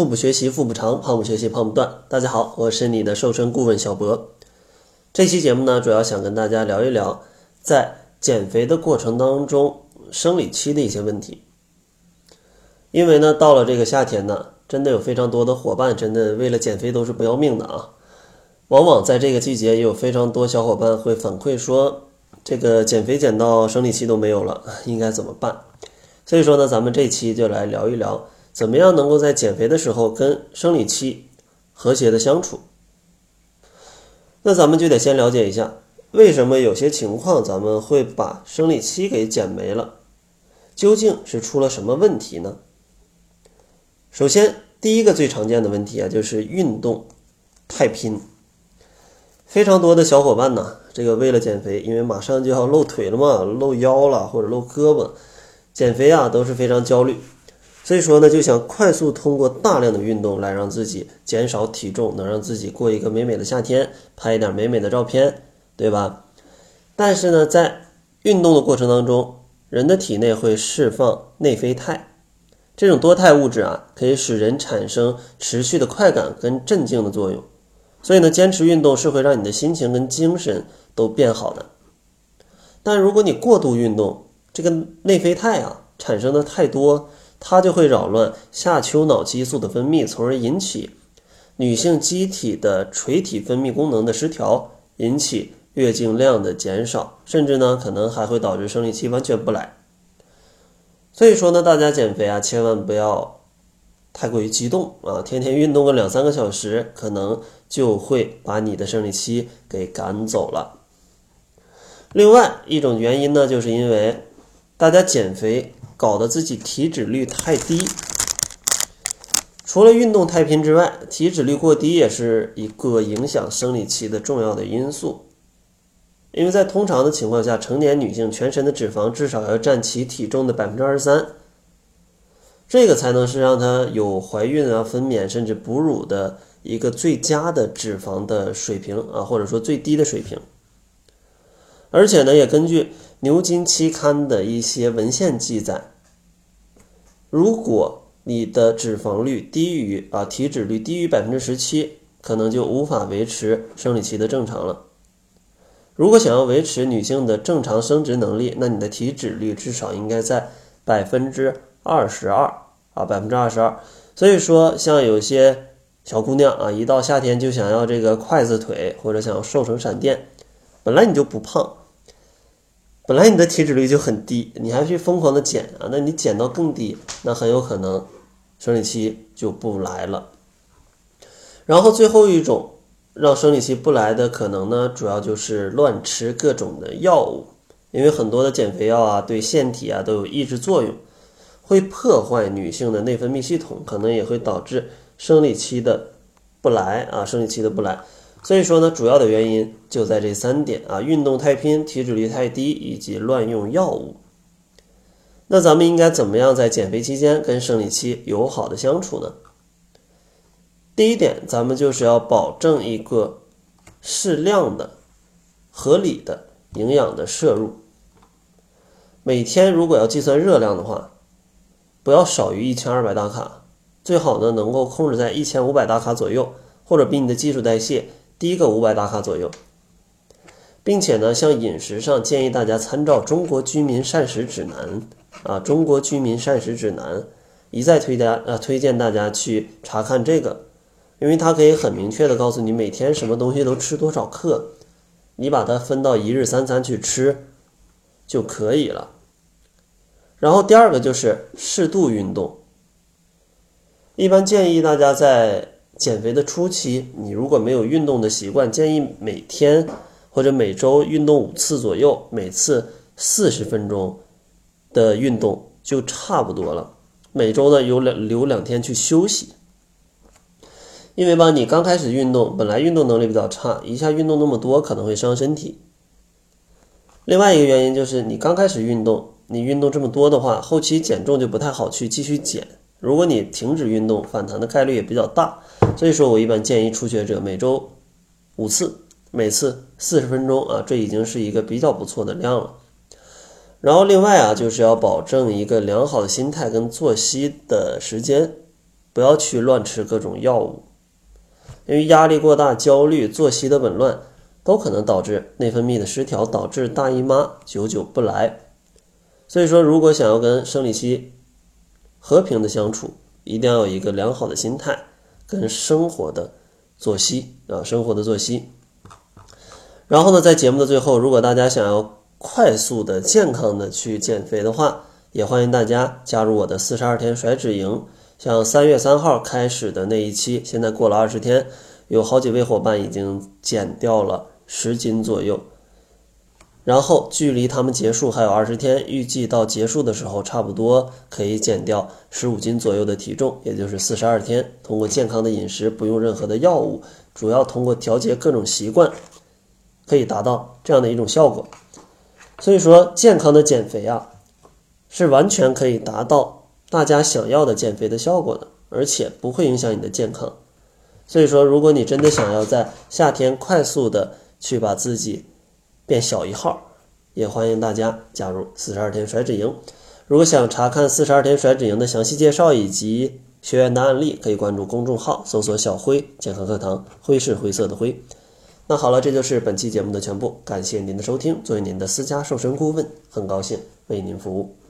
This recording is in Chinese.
腹部学习腹部长，胖不学习胖不断。大家好，我是你的瘦身顾问小博。这期节目呢，主要想跟大家聊一聊在减肥的过程当中生理期的一些问题。因为呢，到了这个夏天呢，真的有非常多的伙伴，真的为了减肥都是不要命的啊。往往在这个季节，也有非常多小伙伴会反馈说，这个减肥减到生理期都没有了，应该怎么办？所以说呢，咱们这期就来聊一聊。怎么样能够在减肥的时候跟生理期和谐的相处？那咱们就得先了解一下，为什么有些情况咱们会把生理期给减没了？究竟是出了什么问题呢？首先，第一个最常见的问题啊，就是运动太拼。非常多的小伙伴呢，这个为了减肥，因为马上就要露腿了嘛，露腰了或者露胳膊，减肥啊都是非常焦虑。所以说呢，就想快速通过大量的运动来让自己减少体重，能让自己过一个美美的夏天，拍一点美美的照片，对吧？但是呢，在运动的过程当中，人的体内会释放内啡肽，这种多肽物质啊，可以使人产生持续的快感跟镇静的作用。所以呢，坚持运动是会让你的心情跟精神都变好的。但如果你过度运动，这个内啡肽啊产生的太多。它就会扰乱下丘脑激素的分泌，从而引起女性机体的垂体分泌功能的失调，引起月经量的减少，甚至呢可能还会导致生理期完全不来。所以说呢，大家减肥啊，千万不要太过于激动啊，天天运动个两三个小时，可能就会把你的生理期给赶走了。另外一种原因呢，就是因为大家减肥。搞得自己体脂率太低，除了运动太频之外，体脂率过低也是一个影响生理期的重要的因素。因为在通常的情况下，成年女性全身的脂肪至少要占其体重的百分之二十三，这个才能是让她有怀孕啊、分娩甚至哺乳的一个最佳的脂肪的水平啊，或者说最低的水平。而且呢，也根据牛津期刊的一些文献记载。如果你的脂肪率低于啊体脂率低于百分之十七，可能就无法维持生理期的正常了。如果想要维持女性的正常生殖能力，那你的体脂率至少应该在百分之二十二啊百分之二十二。所以说，像有些小姑娘啊，一到夏天就想要这个筷子腿，或者想要瘦成闪电，本来你就不胖。本来你的体脂率就很低，你还去疯狂的减啊？那你减到更低，那很有可能生理期就不来了。然后最后一种让生理期不来的可能呢，主要就是乱吃各种的药物，因为很多的减肥药啊，对腺体啊都有抑制作用，会破坏女性的内分泌系统，可能也会导致生理期的不来啊，生理期的不来。所以说呢，主要的原因就在这三点啊：运动太拼、体脂率太低，以及乱用药物。那咱们应该怎么样在减肥期间跟生理期友好的相处呢？第一点，咱们就是要保证一个适量的、合理的营养的摄入。每天如果要计算热量的话，不要少于一千二百大卡，最好呢能够控制在一千五百大卡左右，或者比你的基础代谢。低个五百大卡左右，并且呢，像饮食上建议大家参照《中国居民膳食指南》啊，《中国居民膳食指南》一再推荐啊，推荐大家去查看这个，因为它可以很明确的告诉你每天什么东西都吃多少克，你把它分到一日三餐去吃就可以了。然后第二个就是适度运动，一般建议大家在。减肥的初期，你如果没有运动的习惯，建议每天或者每周运动五次左右，每次四十分钟的运动就差不多了。每周呢有两留两天去休息，因为吧，你刚开始运动，本来运动能力比较差，一下运动那么多可能会伤身体。另外一个原因就是你刚开始运动，你运动这么多的话，后期减重就不太好去继续减。如果你停止运动，反弹的概率也比较大。所以说我一般建议初学者每周五次，每次四十分钟啊，这已经是一个比较不错的量了。然后另外啊，就是要保证一个良好的心态跟作息的时间，不要去乱吃各种药物，因为压力过大、焦虑、作息的紊乱，都可能导致内分泌的失调，导致大姨妈久久不来。所以说，如果想要跟生理期和平的相处，一定要有一个良好的心态跟生活的作息啊，生活的作息。然后呢，在节目的最后，如果大家想要快速的、健康的去减肥的话，也欢迎大家加入我的四十二天甩脂营。像三月三号开始的那一期，现在过了二十天，有好几位伙伴已经减掉了十斤左右。然后距离他们结束还有二十天，预计到结束的时候，差不多可以减掉十五斤左右的体重，也就是四十二天。通过健康的饮食，不用任何的药物，主要通过调节各种习惯，可以达到这样的一种效果。所以说，健康的减肥啊，是完全可以达到大家想要的减肥的效果的，而且不会影响你的健康。所以说，如果你真的想要在夏天快速的去把自己变小一号，也欢迎大家加入四十二天甩脂营。如果想查看四十二天甩脂营的详细介绍以及学员的案例，可以关注公众号，搜索“小辉健康课堂”，灰是灰色的灰。那好了，这就是本期节目的全部，感谢您的收听。作为您的私家瘦身顾问，很高兴为您服务。